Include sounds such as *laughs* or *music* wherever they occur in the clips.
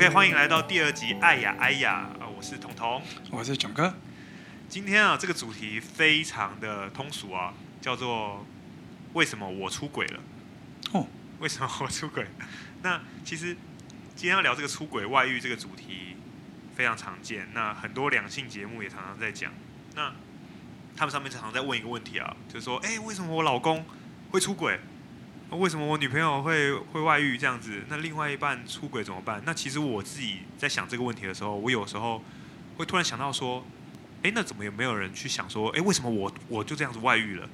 OK，欢迎来到第二集。爱呀爱呀，啊我是彤彤，我是囧哥。今天啊，这个主题非常的通俗啊，叫做为什么我出轨了？哦，为什么我出轨？*laughs* 那其实今天要聊这个出轨外遇这个主题非常常见，那很多两性节目也常常在讲。那他们上面常常在问一个问题啊，就是说，哎，为什么我老公会出轨？为什么我女朋友会会外遇这样子？那另外一半出轨怎么办？那其实我自己在想这个问题的时候，我有时候会突然想到说，哎，那怎么也没有人去想说，哎，为什么我我就这样子外遇了？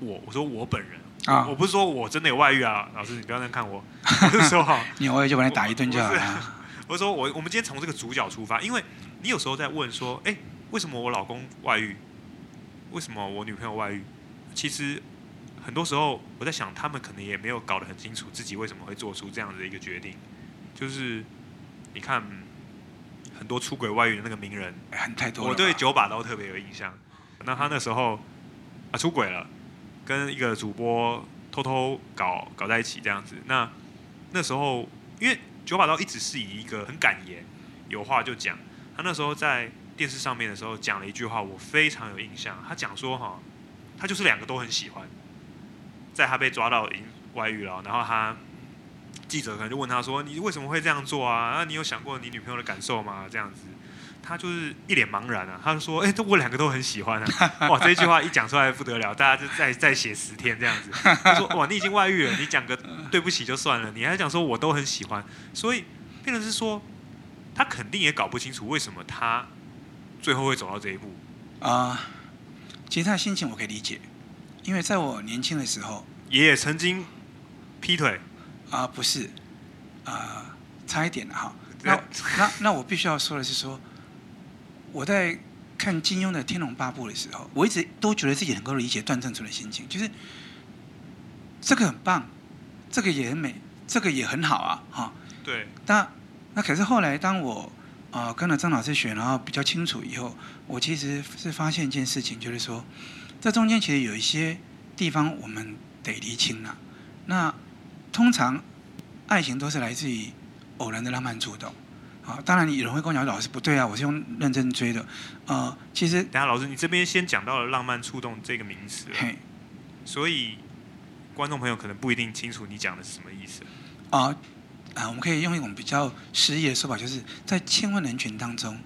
我我说我本人啊，我不是说我真的有外遇啊，老师你不要这样看我，*laughs* 我是说哈，你偶尔就把你打一顿就好了。我是 *laughs* 说我我们今天从这个主角出发，因为你有时候在问说，哎，为什么我老公外遇？为什么我女朋友外遇？其实。很多时候，我在想，他们可能也没有搞得很清楚自己为什么会做出这样的一个决定。就是你看，很多出轨外遇的那个名人，很太多了。我对九把刀特别有印象。那他那时候啊出轨了，跟一个主播偷偷搞搞在一起这样子。那那时候，因为九把刀一直是以一个很敢言、有话就讲。他那时候在电视上面的时候讲了一句话，我非常有印象。他讲说：“哈，他就是两个都很喜欢。”在他被抓到外遇了，然后他记者可能就问他说：“你为什么会这样做啊？那你有想过你女朋友的感受吗？”这样子，他就是一脸茫然啊。他就说：“哎，这我两个都很喜欢啊。*laughs* ”哇，这句话一讲出来不得了，大家就再再写十天这样子。他说：“哇，你已经外遇了，你讲个对不起就算了，你还讲说我都很喜欢。”所以，变成是说，他肯定也搞不清楚为什么他最后会走到这一步啊。Uh, 其实他的心情我可以理解。因为在我年轻的时候，爷爷曾经劈腿啊、呃，不是，啊、呃，差一点了哈。那那那我必须要说的是说，我在看金庸的《天龙八部》的时候，我一直都觉得自己能够理解段正淳的心情，就是这个很棒，这个也很美，这个也很好啊，哈。对。那那可是后来当我啊、呃、跟了张老师学，然后比较清楚以后，我其实是发现一件事情，就是说。这中间其实有一些地方我们得厘清了。那通常爱情都是来自于偶然的浪漫触动。啊，当然有人会跟我讲，老师不对啊，我是用认真追的。呃，其实等下老师，你这边先讲到了浪漫触动这个名词，嘿，所以观众朋友可能不一定清楚你讲的是什么意思。啊啊，我们可以用一种比较诗意的说法，就是在千万人群当中，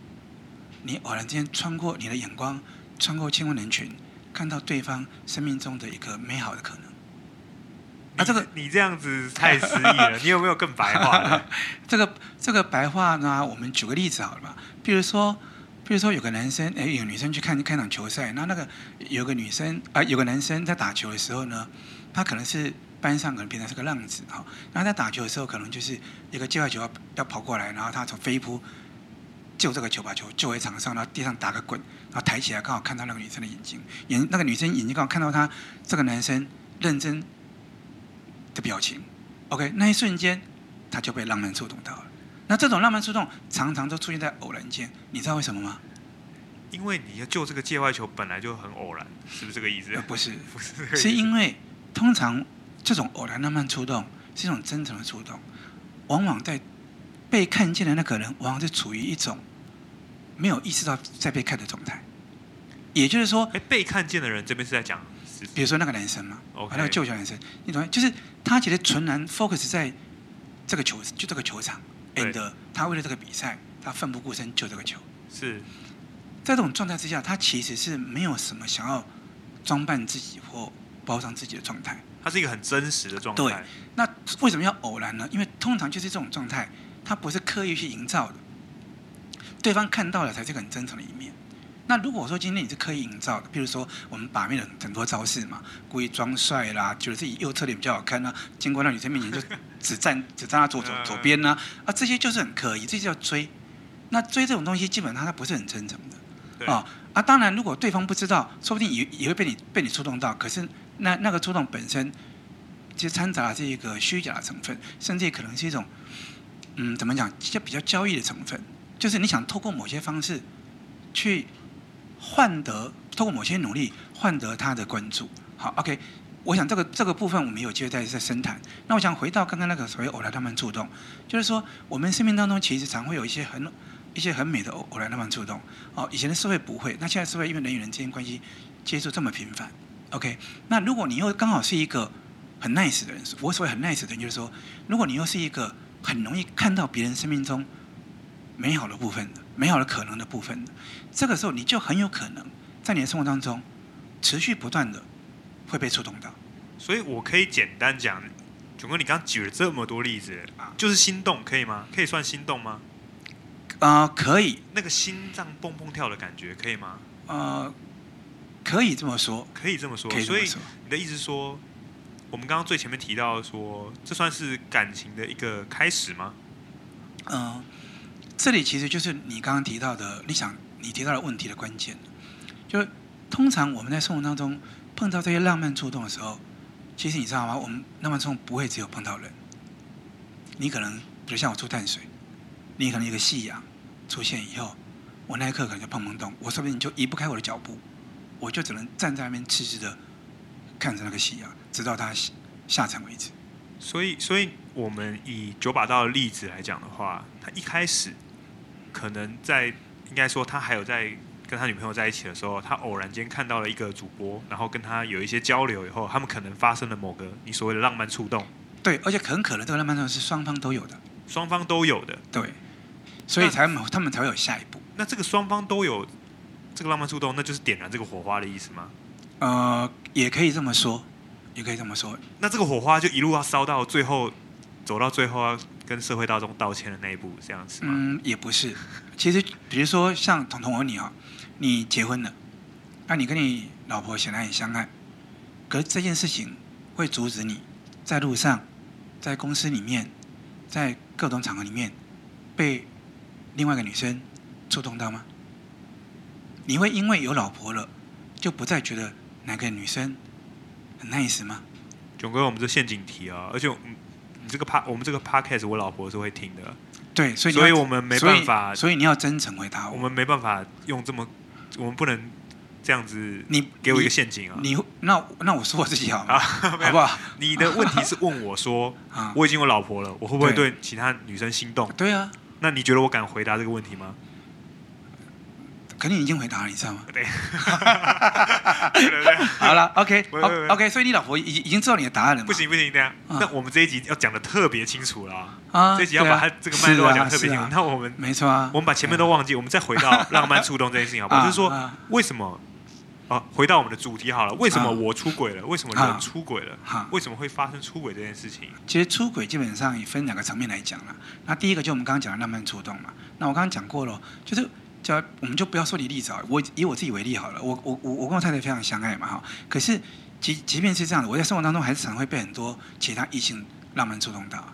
你偶然之间穿过你的眼光，穿过千万人群。看到对方生命中的一个美好的可能，啊，这个你这样子太诗意了，*laughs* 你有没有更白话？*laughs* 这个这个白话呢，我们举个例子好了吧？比如说，比如说有个男生，哎，有女生去看看场球赛，那那个有个女生啊、呃，有个男生在打球的时候呢，他可能是班上可能变成是个浪子哈，然后在打球的时候，可能就是一个界外球要要跑过来，然后他从飞扑。救这个球，把球救回场上，然后地上打个滚，然后抬起来，刚好看到那个女生的眼睛，眼那个女生眼睛刚好看到他这个男生认真的表情，OK，那一瞬间他就被浪漫触动到了。那这种浪漫触动常常都出现在偶然间，你知道为什么吗？因为你要救这个界外球本来就很偶然，是不是这个意思？不是，*laughs* 不是，是因为通常这种偶然浪漫触动是一种真诚的触动，往往在被看见的那个人往往是处于一种。没有意识到在被看的状态，也就是说，哎，被看见的人这边是在讲，比如说那个男生嘛，OK，那个救球男生，你懂吗？就是他其实纯然 focus 在这个球，就这个球场，and 他为了这个比赛，他奋不顾身救这个球。是在这种状态之下，他其实是没有什么想要装扮自己或包装自己的状态。他是一个很真实的状态。对，那为什么要偶然呢？因为通常就是这种状态，他不是刻意去营造的。对方看到了才是个很真诚的一面。那如果说今天你是刻意营造的，比如说我们把面的很多招式嘛，故意装帅啦，觉得自己右侧脸比较好看呢，经过那女生面前就只站 *laughs* 只站她左左左边呢，啊，这些就是很刻意，这就叫追。那追这种东西，基本上它不是很真诚的。啊啊，当然如果对方不知道，说不定也也会被你被你触动到。可是那那个触动本身，其实掺杂了这一个虚假的成分，甚至也可能是一种，嗯，怎么讲，就比较交易的成分。就是你想透过某些方式，去换得透过某些努力换得他的关注。好，OK，我想这个这个部分我们有机会再再深谈。那我想回到刚刚那个所谓偶然浪漫触动，就是说我们生命当中其实常会有一些很一些很美的偶偶然浪漫触动。哦，以前的社会不会，那现在社会因为人与人之间关系接触这么频繁，OK？那如果你又刚好是一个很 nice 的人，我所谓很 nice 的人，就是说，如果你又是一个很容易看到别人生命中美好的部分的、美好的可能的部分的，这个时候你就很有可能在你的生活当中持续不断的会被触动到。所以我可以简单讲，九哥，你刚举了这么多例子，就是心动，可以吗？可以算心动吗？啊、呃，可以。那个心脏蹦蹦跳的感觉，可以吗？呃，可以这么说，可以这么说。以么说。所以你的意思是说？我们刚刚最前面提到说，这算是感情的一个开始吗？嗯、呃，这里其实就是你刚刚提到的，你想你提到的问题的关键。就是通常我们在生活当中碰到这些浪漫触动的时候，其实你知道吗？我们浪漫触动不会只有碰到人，你可能比如像我出淡水，你可能一个夕阳出现以后，我那一刻可能就砰砰动，我说不定就移不开我的脚步，我就只能站在那边痴痴的看着那个夕阳。直到他下沉为止。所以，所以我们以九把刀的例子来讲的话，他一开始可能在应该说他还有在跟他女朋友在一起的时候，他偶然间看到了一个主播，然后跟他有一些交流以后，他们可能发生了某个你所谓的浪漫触动。对，而且很可能这个浪漫触动是双方都有的。双方都有的。对。所以才他们才会有下一步。那这个双方都有这个浪漫触动，那就是点燃这个火花的意思吗？呃，也可以这么说。也可以这么说，那这个火花就一路要烧到最后，走到最后要跟社会大众道歉的那一步，这样子吗？嗯，也不是。其实，比如说像彤彤和你啊，你结婚了，那你跟你老婆显然很相爱，可是这件事情会阻止你在路上、在公司里面、在各种场合里面被另外一个女生触动到吗？你会因为有老婆了，就不再觉得哪个女生？很 nice 吗？炯哥，我们这陷阱题啊，而且你这个 p 我们这个 podcast 我老婆是会听的。对，所以所以我们没办法所，所以你要真诚回答我。我们没办法用这么，我们不能这样子。你给我一个陷阱啊！你，你那那我说我自己好，吗好不好？你的问题是问我说，*laughs* 我已经有老婆了，我会不会对其他女生心动？对啊。那你觉得我敢回答这个问题吗？肯定已经回答了，你知道吗？对，*laughs* 对对对。好了，OK，OK，所以你老婆已已经知道你的答案了吗？不行不行，这样，那我们这一集要讲的特别清楚了啊！这一集要把它这个脉络讲的特别清楚。那我们没错啊，我们把前面都忘记，我们再回到 *laughs* 浪漫触动这件事情好不好？就是说，为什么啊？回到我们的主题好了，为什么我出轨了？为什么人出轨了？为什么会发生出轨这件事情？其实出轨基本上也分两个层面来讲了。那第一个就我们刚刚讲的浪漫触动嘛。那我刚刚讲过了，就是。叫我们就不要说你例子啊，我以我自己为例好了。我我我我跟我太太非常相爱嘛哈。可是即即便是这样的，我在生活当中还是常会被很多其他异性浪漫触动到。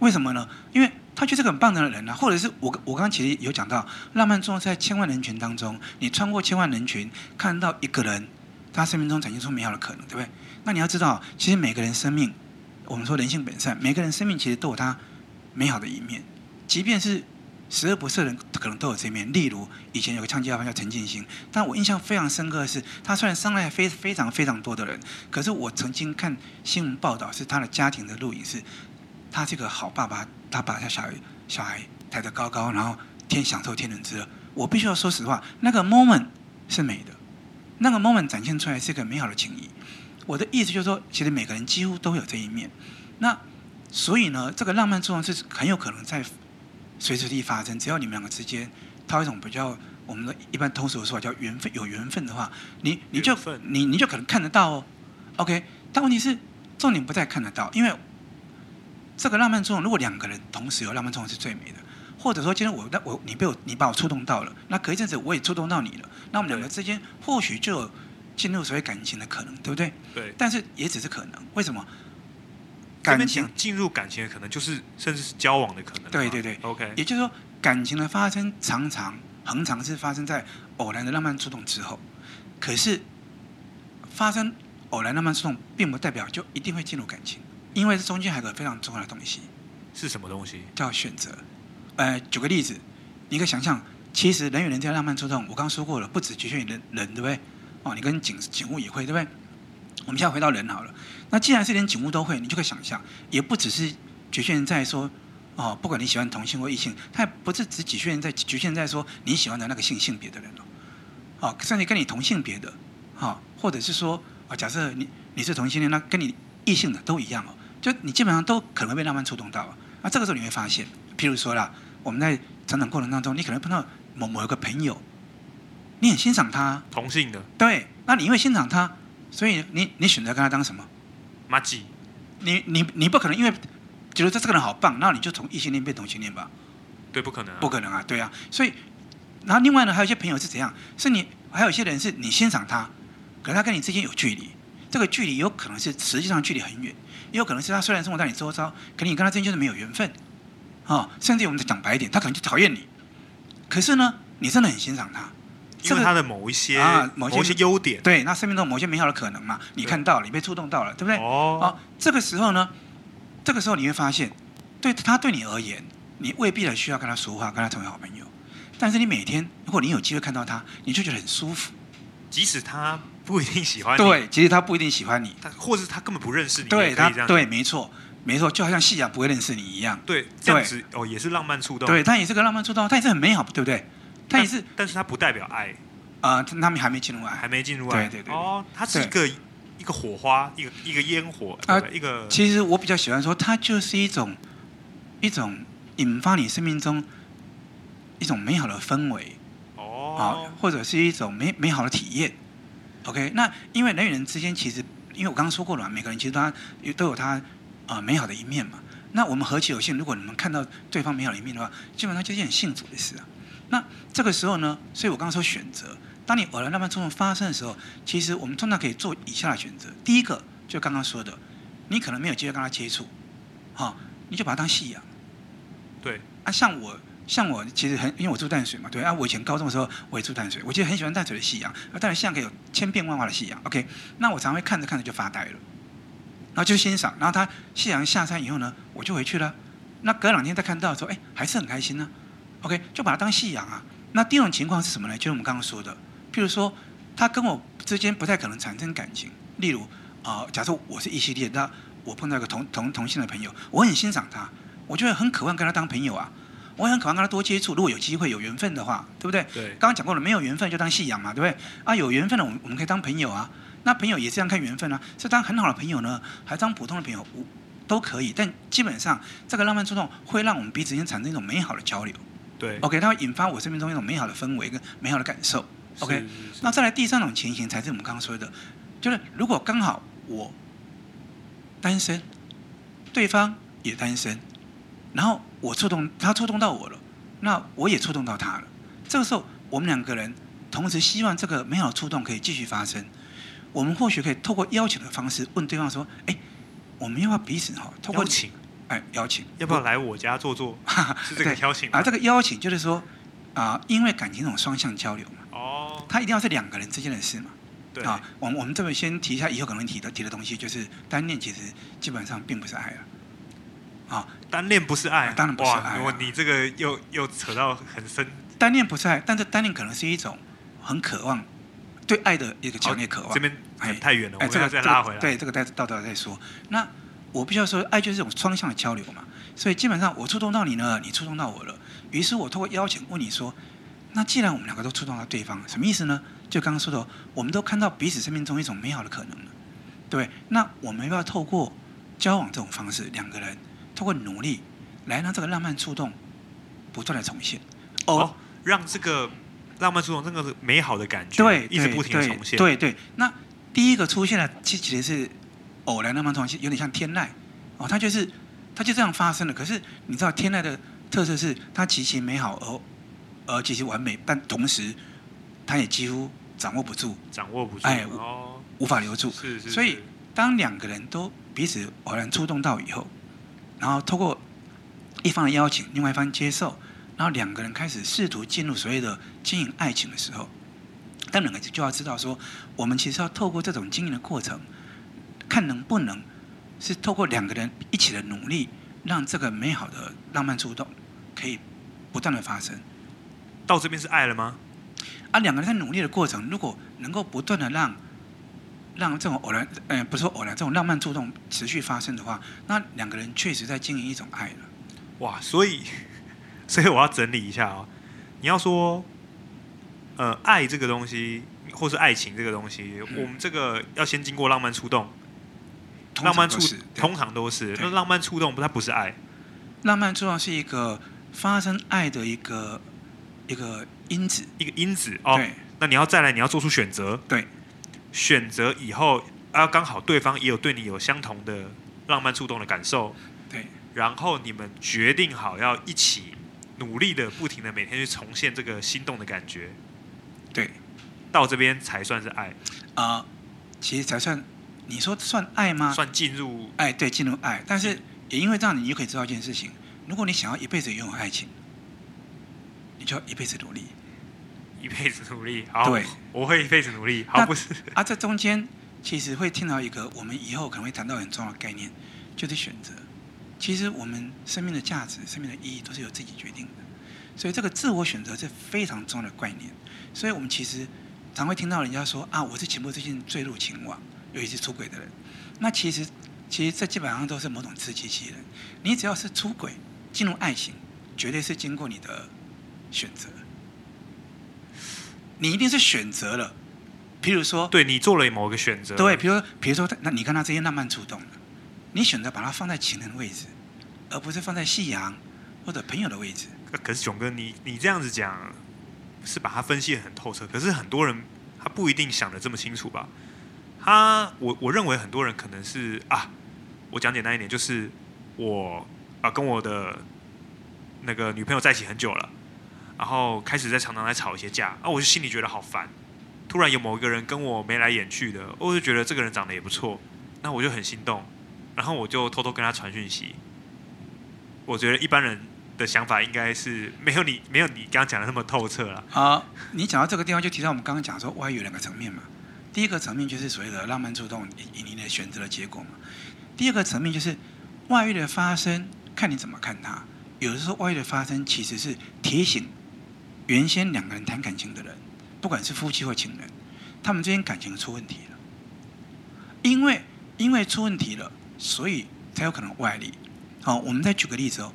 为什么呢？因为他就是个很棒的人啊，或者是我我刚刚其实有讲到，浪漫作用在千万人群当中，你穿过千万人群，看到一个人，他生命中展现出美好的可能，对不对？那你要知道，其实每个人生命，我们说人性本善，每个人生命其实都有他美好的一面，即便是。十恶不赦人可能都有这一面，例如以前有个唱机要犯叫陈进兴，但我印象非常深刻的是，他虽然伤害非非常非常多的人，可是我曾经看新闻报道，是他的家庭的录影，是他这个好爸爸，他把他小孩小孩抬得高高，然后天享受天伦之乐。我必须要说实话，那个 moment 是美的，那个 moment 展现出来是一个美好的情谊。我的意思就是说，其实每个人几乎都有这一面。那所以呢，这个浪漫作用是很有可能在。随时地发生，只要你们两个之间，他有一种比较我们的一般通俗的说法叫缘分，有缘分的话，你你就你你就可能看得到哦，OK。但问题是重点不在看得到，因为这个浪漫作用，如果两个人同时有浪漫作用是最美的，或者说今天我那我你被我你把我触动到了，那隔一阵子我也触动到你了，那我们两个之间或许就有进入所谓感情的可能，对不对？对。但是也只是可能，为什么？感情进入感情的可能，就是甚至是交往的可能。对对对，OK。也就是说，感情的发生常常、恒常是发生在偶然的浪漫触动之后。可是，发生偶然浪漫触动，并不代表就一定会进入感情，因为这中间还有个非常重要的东西。是什么东西？叫选择。呃，举个例子，你可以想象，其实人与人之间浪漫触动，我刚刚说过了，不止局限于人人，对不对？哦，你跟景景物也会，对不对？我们现在回到人好了，那既然是连景物都会，你就可以想象，也不只是局限在说，哦，不管你喜欢同性或异性，它也不是只局限在局限在说你喜欢的那个性性别的人哦，哦，甚至跟你同性别的，哈、哦，或者是说，啊，假设你你是同性恋，那跟你异性的都一样哦，就你基本上都可能被浪漫触动到啊。那这个时候你会发现，譬如说啦，我们在成长过程当中，你可能碰到某某一个朋友，你很欣赏他，同性的，对，那你因为欣赏他，所以你你选择跟他当什么？马吉。你你你不可能因为觉得他这个人好棒，那你就从异性恋变同性恋吧？对，不可能、啊。不可能啊，对啊。所以，然后另外呢，还有一些朋友是怎样？是你还有一些人是你欣赏他，可是他跟你之间有距离，这个距离有可能是实际上距离很远，也有可能是他虽然生活在你周遭，可你跟他之间就是没有缘分，啊、哦，甚至我们讲白一点，他可能就讨厌你，可是呢，你真的很欣赏他。因为他的某一些啊，某些优点，对，那生命中某些美好的可能嘛，你看到了，你被触动到了，对不对？哦，哦，这个时候呢，这个时候你会发现，对他对你而言，你未必的需要跟他说话，跟他成为好朋友，但是你每天如果你有机会看到他，你就觉得很舒服，即使他不一定喜欢你，对，其实他不一定喜欢你，他或是他根本不认识你，对他，对，没错，没错，就好像夕阳不会认识你一样，对，这样子哦，也是浪漫触动，对，他也是个浪漫触动，他也是很美好，对不对？他也是，但是他不代表爱。啊，他们还没进入爱，还没进入爱。对对对。哦，它是一个一个火花，一个一个烟火啊，一个。其实我比较喜欢说，它就是一种一种引发你生命中一种美好的氛围哦，啊，或者是一种美美好的体验。OK，那因为人与人之间其实，因为我刚刚说过了嘛，每个人其实他都有他啊美好的一面嘛。那我们何其有幸，如果你们看到对方美好的一面的话，基本上就是很幸福的事啊。那这个时候呢，所以我刚刚说选择。当你偶然浪漫冲动发生的时候，其实我们通常可以做以下的选择。第一个，就刚刚说的，你可能没有机会跟他接触，好，你就把他当夕阳。对。啊，像我，像我其实很，因为我住淡水嘛，对啊，我以前高中的时候我也住淡水，我其实很喜欢淡水的夕阳。啊，当然夕阳可以有千变万化的夕阳。OK，那我常会看着看着就发呆了，然后就欣赏。然后他夕阳下山以后呢，我就回去了。那隔两天再看到的时候，哎，还是很开心呢。OK，就把他当信仰啊。那第二种情况是什么呢？就是我们刚刚说的。譬如说，他跟我之间不太可能产生感情。例如，啊、呃，假设我是异性恋，那我碰到一个同同同性的朋友，我很欣赏他，我觉得很渴望跟他当朋友啊，我很渴望跟他多接触。如果有机会有缘分的话，对不对？对。刚刚讲过了，没有缘分就当信仰嘛，对不对？啊，有缘分的，我们我们可以当朋友啊。那朋友也是这样看缘分啊，是当很好的朋友呢，还是当普通的朋友，都可以。但基本上，这个浪漫触动会让我们彼此间产生一种美好的交流。对。OK，它会引发我生命中一种美好的氛围跟美好的感受。OK，那再来第三种情形才是我们刚刚说的，就是如果刚好我单身，对方也单身，然后我触动他触动到我了，那我也触动到他了。这个时候我们两个人同时希望这个美好的触动可以继续发生，我们或许可以透过邀请的方式问对方说：“哎，我们要不要彼此哈？透过邀请，哎，邀请，要不要来我家坐坐？是这个邀请啊？这个邀请就是说啊、呃，因为感情这种双向交流嘛。哦，他一定要是两个人之间的事嘛？对啊，我们我们这边先提一下以后可能提的提的东西，就是单恋其实基本上并不是爱了。啊，单恋不是爱，当然不是爱。哇，你这个又又扯到很深。单恋不是爱，但是单恋可能是一种很渴望对爱的一个强烈渴望。这边哎太远了，哎，这个再拉回来。对，这个再到到再说。那我必须要说，爱就是这种双向的交流嘛。所以基本上我触动到你呢，你触动到我了。于是我通过邀请问你说。那既然我们两个都触动到对方，什么意思呢？就刚刚说的，我们都看到彼此生命中一种美好的可能了，对。那我们要不要透过交往这种方式，两个人透过努力来让这个浪漫触动不断的重现？哦，让这个浪漫触动，这个美好的感觉，对，一直不停的重现。对对，对。那第一个出现的其实是偶然浪漫重现，有点像天籁哦，它就是它就这样发生了。可是你知道天籁的特色是它极其美好而。而极其完美，但同时，他也几乎掌握不住，掌握不住，哎，无法留住。是是是。所以，当两个人都彼此偶然触动到以后，然后透过一方的邀请，另外一方接受，然后两个人开始试图进入所谓的经营爱情的时候，但两个就要知道说，我们其实要透过这种经营的过程，看能不能是透过两个人一起的努力，让这个美好的浪漫触动可以不断的发生。到这边是爱了吗？啊，两个人在努力的过程，如果能够不断的让让这种偶然，呃，不是说偶然，这种浪漫触动持续发生的话，那两个人确实在经营一种爱了。哇，所以，*laughs* 所以我要整理一下哦。你要说，呃，爱这个东西，或是爱情这个东西，嗯、我们这个要先经过浪漫触动。浪漫触通常都是，那浪漫触动不，它不是爱。浪漫触动是一个发生爱的一个一个因子，一个因子哦。那你要再来，你要做出选择。对，选择以后啊，刚好对方也有对你有相同的浪漫触动的感受。对，然后你们决定好要一起努力的、不停的每天去重现这个心动的感觉。对，到这边才算是爱啊、呃，其实才算。你说算爱吗？算进入爱，对，进入爱。但是也因为这样，你就可以知道一件事情：如果你想要一辈子拥有爱情，你就要一辈子努力，一辈子努力。好，对，我会一辈子努力。好，不是 *laughs* 啊，这中间其实会听到一个我们以后可能会谈到很重要的概念，就是选择。其实我们生命的价值、生命的意义都是由自己决定的，所以这个自我选择是非常重要的概念。所以我们其实常会听到人家说啊，我是情不自禁坠入情网。尤其是出轨的人，那其实，其实这基本上都是某种自欺欺人。你只要是出轨进入爱情，绝对是经过你的选择。你一定是选择了，譬如说，对你做了某个选择。对，比如说，比如说，那你跟他之间浪漫触动了，你选择把它放在情人的位置，而不是放在夕阳或者朋友的位置。可是囧哥，你你这样子讲，是把它分析的很透彻。可是很多人他不一定想得这么清楚吧？他，我我认为很多人可能是啊，我讲简单一点，就是我啊跟我的那个女朋友在一起很久了，然后开始在常常在吵一些架，啊，我就心里觉得好烦。突然有某一个人跟我眉来眼去的，我就觉得这个人长得也不错，那我就很心动，然后我就偷偷跟他传讯息。我觉得一般人的想法应该是没有你没有你刚刚讲的那么透彻了。好，你讲到这个地方就提到我们刚刚讲说外遇两个层面嘛。第一个层面就是所谓的浪漫主动引领的选择的结果嘛。第二个层面就是外遇的发生，看你怎么看它。有的时候外遇的发生其实是提醒原先两个人谈感情的人，不管是夫妻或情人，他们之间感情出问题了。因为因为出问题了，所以才有可能外力。好，我们再举个例子哦。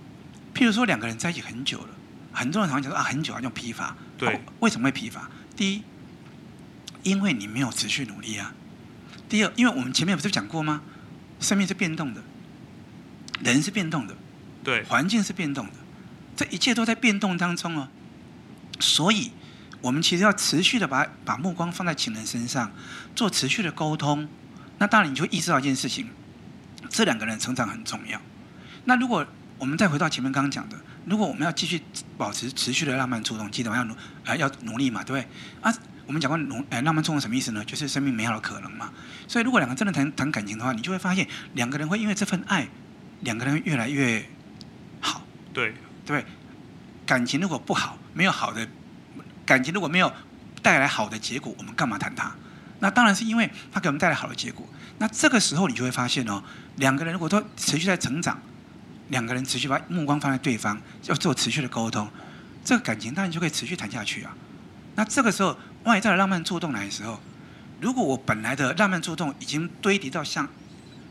譬如说两个人在一起很久了，很多人常常讲说啊，很久啊，叫疲乏。对。为什么会疲乏？第一。因为你没有持续努力啊。第二，因为我们前面不是讲过吗？生命是变动的，人是变动的，对，环境是变动的，这一切都在变动当中哦。所以，我们其实要持续的把把目光放在情人身上，做持续的沟通。那当然，你就意识到一件事情：这两个人成长很重要。那如果我们再回到前面刚刚讲的，如果我们要继续保持持续的浪漫触动，记得我要努啊要努力嘛，对不对啊？我们讲过浓，哎，浪漫触动什么意思呢？就是生命美好的可能嘛。所以，如果两个真的谈谈感情的话，你就会发现，两个人会因为这份爱，两个人越来越好。对对，感情如果不好，没有好的感情，如果没有带来好的结果，我们干嘛谈它？那当然是因为它给我们带来好的结果。那这个时候，你就会发现哦，两个人如果都持续在成长，两个人持续把目光放在对方，要做持续的沟通，这个感情当然就可以持续谈下去啊。那这个时候，外在的浪漫触动来的时候，如果我本来的浪漫触动已经堆叠到像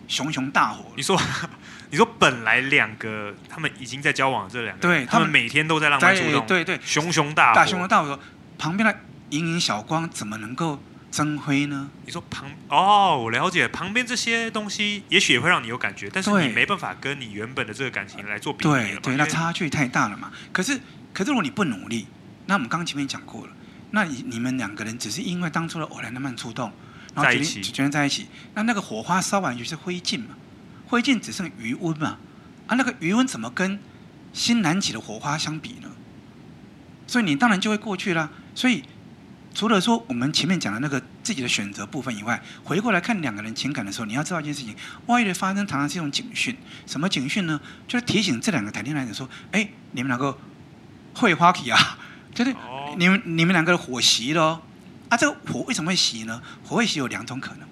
熊熊大火，你说，*laughs* 你说本来两个他们已经在交往，这两个对，他们每天都在浪漫触动，对对，熊熊大火，大熊熊大火，旁边的隐隐小光怎么能够增辉呢？你说旁哦，我了解，旁边这些东西也许也会让你有感觉，但是你没办法跟你原本的这个感情来做比对对，那差距太大了嘛。可是可是如果你不努力，那我们刚刚前面讲过了。那你你们两个人只是因为当初的偶然的慢触动，然后决定决定在一起。那那个火花烧完就是灰烬嘛，灰烬只剩余温嘛。啊，那个余温怎么跟新燃起的火花相比呢？所以你当然就会过去啦。所以除了说我们前面讲的那个自己的选择部分以外，回过来看两个人情感的时候，你要知道一件事情：外遇的发生常常是一种警讯。什么警讯呢？就是提醒这两个谈恋爱的人说：哎，你们两个会花期啊，就是。你们你们两个的火熄了，啊，这个火为什么会熄呢？火会熄有两种可能，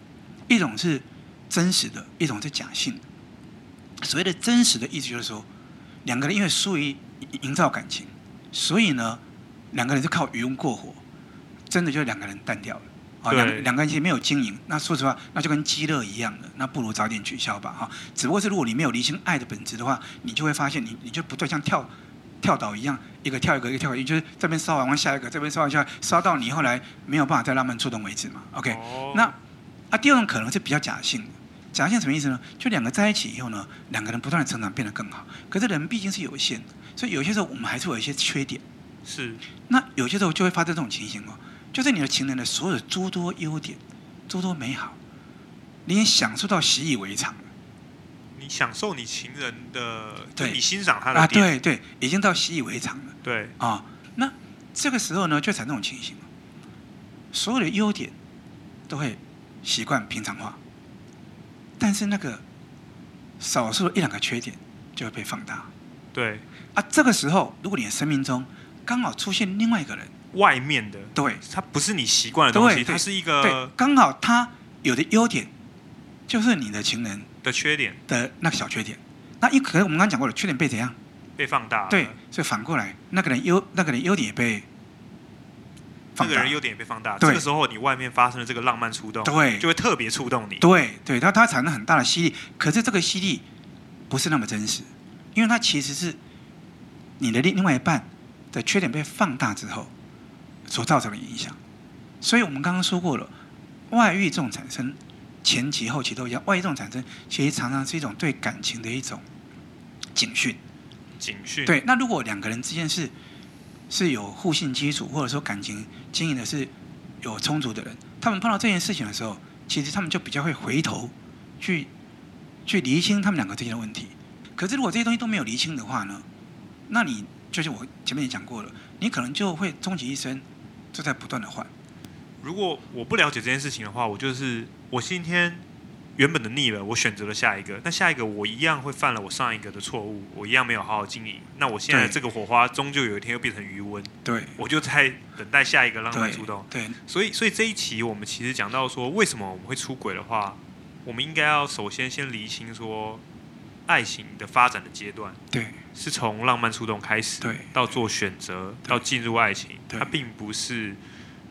一种是真实的，一种是假性的。所谓的真实的意思就是说，两个人因为疏于营造感情，所以呢，两个人就靠渔翁过火，真的就两个人淡掉了。啊，两两个人其实没有经营，那说实话，那就跟鸡肋一样的，那不如早点取消吧，哈。只不过是如果你没有厘清爱的本质的话，你就会发现你你就不断像跳跳岛一样，一个跳一个，一个跳一个，就是这边烧完，完下一个，这边烧完下，烧到你后来没有办法再浪漫触动为止嘛。OK，、哦、那啊，第二种可能是比较假性的，假性什么意思呢？就两个在一起以后呢，两个人不断的成长，变得更好。可是人毕竟是有限的，所以有些时候我们还是会有一些缺点。是。那有些时候就会发生这种情形哦。就是你的情人的所有的诸多优点，诸多美好，你也享受到习以为常了。你享受你情人的，对，你欣赏他的啊，对对，已经到习以为常了。对。啊，那这个时候呢，就产生这种情形，所有的优点都会习惯平常化，但是那个少数一两个缺点就会被放大。对。啊，这个时候，如果你的生命中刚好出现另外一个人。外面的，对，他不是你习惯的东西，他是一个，对，刚好他有的优点，就是你的情人的缺点的那个小缺点。那一可能我们刚刚讲过了，缺点被怎样？被放大。对，所以反过来，那个人优那个人优点也被放大，那个人优点也被放大。这个时候，你外面发生了这个浪漫触动，对，就会特别触动你。对，对，它它产生很大的吸力，可是这个吸力不是那么真实，因为它其实是你的另另外一半的缺点被放大之后。所造成的影响，所以我们刚刚说过了，外遇这种产生，前期后期都一样。外遇这种产生，其实常常是一种对感情的一种警讯。警讯。对，那如果两个人之间是是有互信基础，或者说感情经营的是有充足的人，他们碰到这件事情的时候，其实他们就比较会回头去去厘清他们两个之间的问题。可是如果这些东西都没有厘清的话呢，那你就是我前面也讲过了，你可能就会终其一生。就在不断的换。如果我不了解这件事情的话，我就是我今天原本的腻了，我选择了下一个，那下一个我一样会犯了我上一个的错误，我一样没有好好经营。那我现在这个火花终究有一天又变成余温。对，我就在等待下一个浪漫触动。对，对，所以所以这一期我们其实讲到说，为什么我们会出轨的话，我们应该要首先先厘清说，爱情的发展的阶段，对，是从浪漫触动开始，对，到做选择，到进入爱情，对，它并不是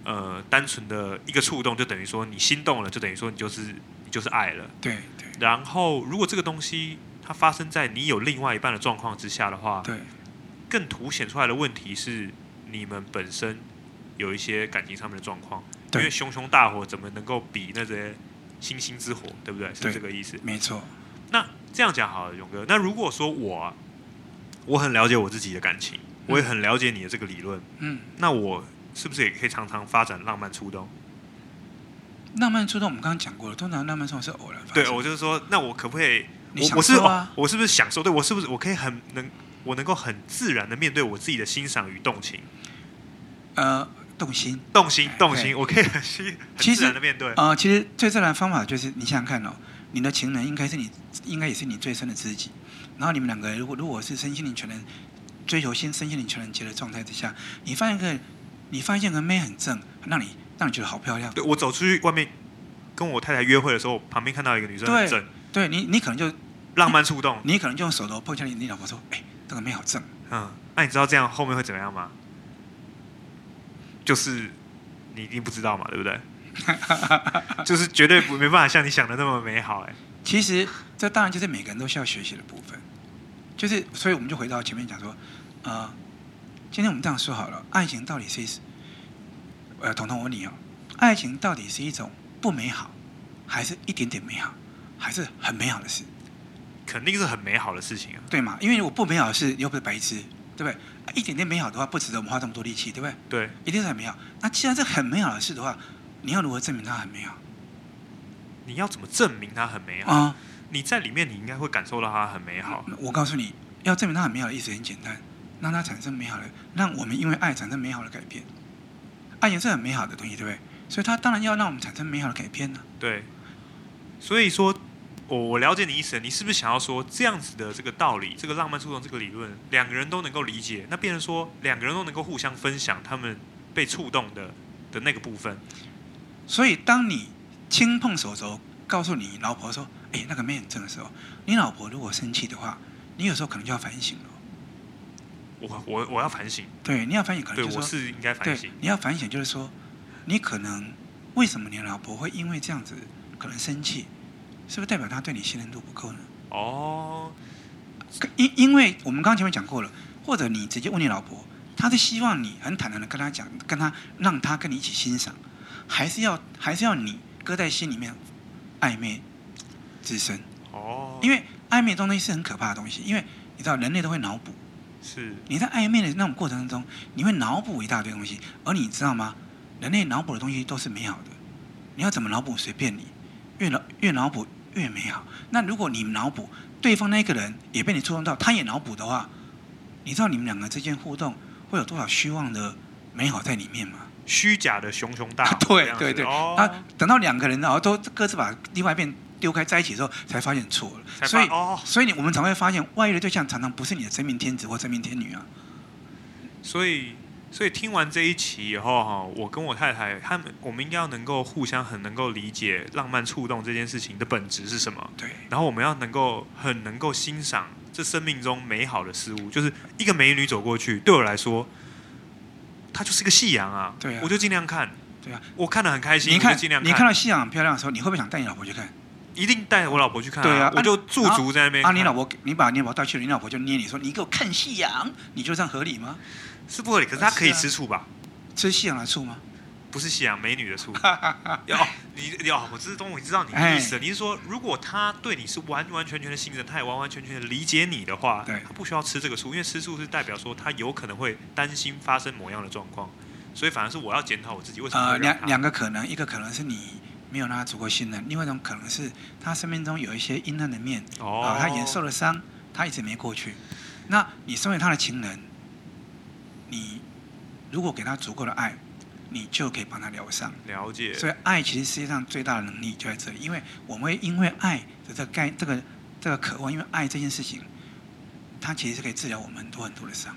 呃单纯的一个触动就等于说你心动了，就等于说你就是你就是爱了，对对。然后如果这个东西它发生在你有另外一半的状况之下的话，对，更凸显出来的问题是你们本身有一些感情上面的状况，因为熊熊大火怎么能够比那些星星之火，对不对？是这个意思，没错。那这样讲好了，勇哥。那如果说我、啊，我很了解我自己的感情，嗯、我也很了解你的这个理论，嗯，那我是不是也可以常常发展浪漫触动？浪漫触动，我们刚刚讲过了，通常浪漫触动是偶然发生。对，我就是说，那我可不可以？你啊、我我是、哦、我是不是享受？对我是不是我可以很能，我能够很自然的面对我自己的欣赏与动情？呃，动心，动心，动心，我可以很心很自然的面对。啊、呃，其实最自然的方法就是你想想看哦。你的情人应该是你，应该也是你最深的知己。然后你们两个如果如果是身心灵全能，追求新身心灵全能结的状态之下，你发现个，你发现个妹很正，让你让你觉得好漂亮。对，我走出去外面跟我太太约会的时候，旁边看到一个女生很正，对，对你你可能就浪漫触动，你，可能就用手头碰一下你你老婆说，哎，这个妹好正。嗯，那你知道这样后面会怎么样吗？就是你一定不知道嘛，对不对？*laughs* 就是绝对不没办法像你想的那么美好哎。其实这当然就是每个人都需要学习的部分，就是所以我们就回到前面讲说，呃，今天我们这样说好了，爱情到底是，呃，彤彤我问你哦，爱情到底是一种不美好，还是一点点美好，还是很美好的事？肯定是很美好的事情啊，对嘛？因为我不美好的事又不是白痴，对不对？一点点美好的话不值得我们花这么多力气，对不对？对，一定是很美好。那既然是很美好的事的话，你要如何证明它很美好？你要怎么证明它很美好？啊，你在里面，你应该会感受到它很美好。我告诉你，要证明它很美好的意思很简单，让它产生美好的，让我们因为爱产生美好的改变。爱也是很美好的东西，对不对？所以它当然要让我们产生美好的改变呢。对。所以说，我我了解你意思，你是不是想要说这样子的这个道理，这个浪漫触动这个理论，两个人都能够理解，那变成说两个人都能够互相分享他们被触动的的那个部分。所以，当你轻碰手肘，告诉你老婆说：“哎，那个妹很正”的时候，你老婆如果生气的话，你有时候可能就要反省了。我我我要反省。对，你要反省，可能就是说，对，我是应该反省。你要反省，就是说，你可能为什么你老婆会因为这样子可能生气？是不是代表她对你信任度不够呢？哦，因因为我们刚刚前面讲过了，或者你直接问你老婆，她是希望你很坦然的跟她讲，跟她让她跟你一起欣赏，还是要还是要你搁在心里面暧昧滋生？哦，因为暧昧这种东西是很可怕的东西，因为你知道人类都会脑补，是你在暧昧的那种过程当中，你会脑补一大堆东西，而你知道吗？人类脑补的东西都是美好的，你要怎么脑补随便你，越脑越脑补。越美好。那如果你脑补对方那个人也被你触动到，他也脑补的话，你知道你们两个之间互动会有多少虚妄的美好在里面吗？虚假的熊熊大 *laughs* 火。对对对。哦、啊，等到两个人然后都各自把另外一边丢开在一起之后，才发现错了。所以，哦、所以你我们常会发现，外遇的对象常常不是你的真命天子或真命天女啊。所以。所以听完这一期以后哈，我跟我太太他们，我们应该要能够互相很能够理解浪漫触动这件事情的本质是什么。对。然后我们要能够很能够欣赏这生命中美好的事物，就是一个美女走过去，对我来说，她就是个夕阳啊。对啊。我就尽量看。对啊。我看得很开心。你看，尽量看。你看到夕阳很漂亮的时候，你会不会想带你老婆去看？一定带我老婆去看、啊。对啊。我就驻足在那边。啊，你老婆，你把你老婆带去了，你老婆就捏你说：“你给我看夕阳。”你觉得这样合理吗？是不合理，可是她可以吃醋吧？吃夕阳的醋吗？不是夕阳，美女的醋。*laughs* 要你要，我知道，我知道你的意思。你是说，如果他对你是完完全全的信任，他也完完全全的理解你的话，对，他不需要吃这个醋，因为吃醋是代表说他有可能会担心发生某样的状况，所以反而是我要检讨我自己为什么。呃，两两个可能，一个可能是你没有让他足够信任，另外一种可能是他生命中有一些阴暗的面，哦，呃、他已经受了伤，他一直没过去。那你身为他的情人，你如果给他足够的爱。你就可以帮他疗伤。了解。所以爱其实世界上最大的能力就在这里，因为我们会因为爱的这个概这个这个渴望，因为爱这件事情，它其实是可以治疗我们很多很多的伤。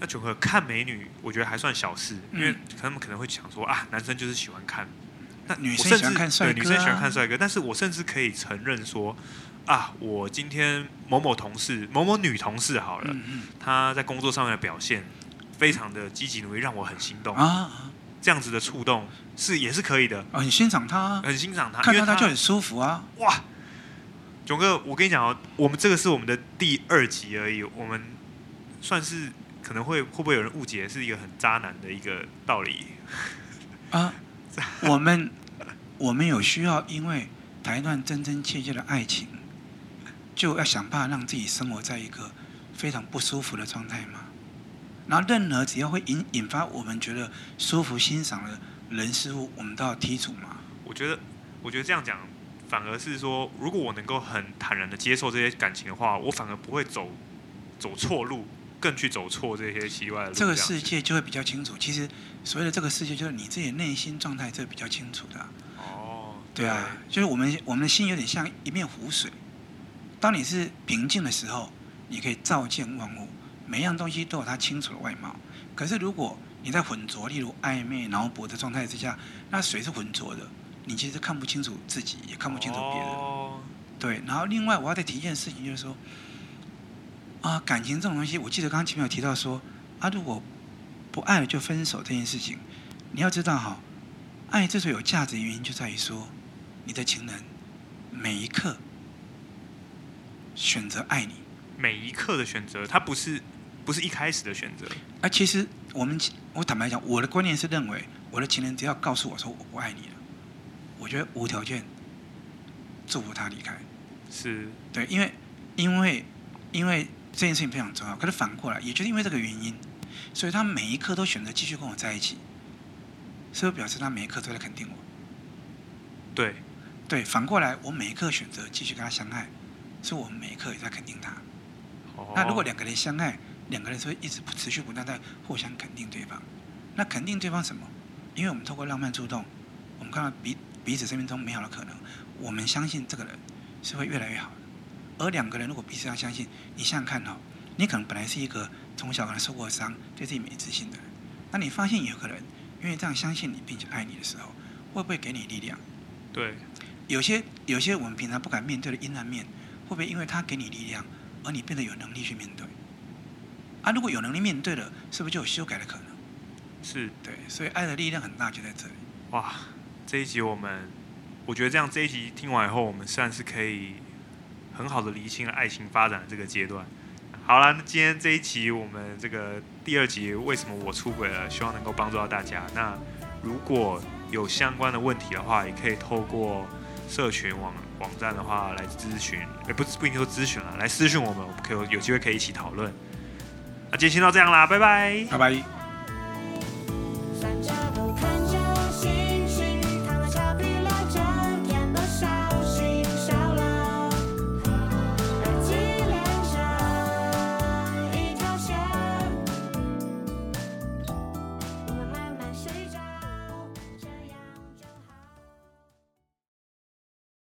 那九和看美女，我觉得还算小事，因为他们可能会想说啊，男生就是喜欢看，那女生喜欢看帅哥，啊，女生喜欢看帅哥，但是我甚至可以承认说啊，我今天某某同事某某女同事好了，嗯嗯，她在工作上面的表现非常的积极努力，让我很心动啊。这样子的触动是也是可以的啊，很欣赏她，很欣赏她，看到她就很舒服啊。哇，囧哥，我跟你讲哦，我们这个是我们的第二集而已，我们算是可能会会不会有人误解是一个很渣男的一个道理啊？*laughs* 我们我们有需要因为谈一段真真切切的爱情，就要想办法让自己生活在一个非常不舒服的状态吗？然后，任何只要会引引发我们觉得舒服、欣赏的人事物，我们都要剔除吗？我觉得，我觉得这样讲，反而是说，如果我能够很坦然的接受这些感情的话，我反而不会走走错路，更去走错这些奇怪的路。这个世界就会比较清楚。其实，所谓的这个世界，就是你自己内心状态，这比较清楚的、啊。哦，对啊，就是我们我们的心有点像一面湖水，当你是平静的时候，你可以照见万物。每一样东西都有它清楚的外貌，可是如果你在浑浊，例如暧昧、脑补的状态之下，那水是浑浊的，你其实看不清楚自己，也看不清楚别人。哦。对，然后另外我要再提一件事情，就是说，啊，感情这种东西，我记得刚刚前面有提到说，啊，如果不爱了就分手这件事情，你要知道哈，爱之所以有价值的原因就在于说，你的情人每一刻选择爱你，每一刻的选择，他不是。不是一开始的选择。啊，其实我们我坦白讲，我的观念是认为，我的情人只要告诉我说我不爱你了，我觉得无条件祝福他离开。是。对，因为因为因为这件事情非常重要。可是反过来，也就是因为这个原因，所以他每一刻都选择继续跟我在一起，是不是表示他每一刻都在肯定我？对。对，反过来，我每一刻选择继续跟他相爱，是我每一刻也在肯定他。哦。那如果两个人相爱，两个人是会一直持续不断在互相肯定对方，那肯定对方什么？因为我们透过浪漫触动，我们看到彼彼此生命中美好的可能，我们相信这个人是会越来越好的。而两个人如果彼此要相信，你想想看哦，你可能本来是一个从小可能受过伤、对自己没自信的人，那你发现有个人因为这样相信你并且爱你的时候，会不会给你力量？对，有些有些我们平常不敢面对的阴暗面，会不会因为他给你力量，而你变得有能力去面对？啊，如果有能力面对了，是不是就有修改的可能？是，对，所以爱的力量很大，就在这里。哇，这一集我们，我觉得这样这一集听完以后，我们算是可以很好的理清了爱情发展的这个阶段。好了，那今天这一集我们这个第二集为什么我出轨了，希望能够帮助到大家。那如果有相关的问题的话，也可以透过社群网网站的话来咨询，也不不一定说咨询了，来私讯我们，我们可以有机会可以一起讨论。那今天先到这样啦，拜拜，拜拜。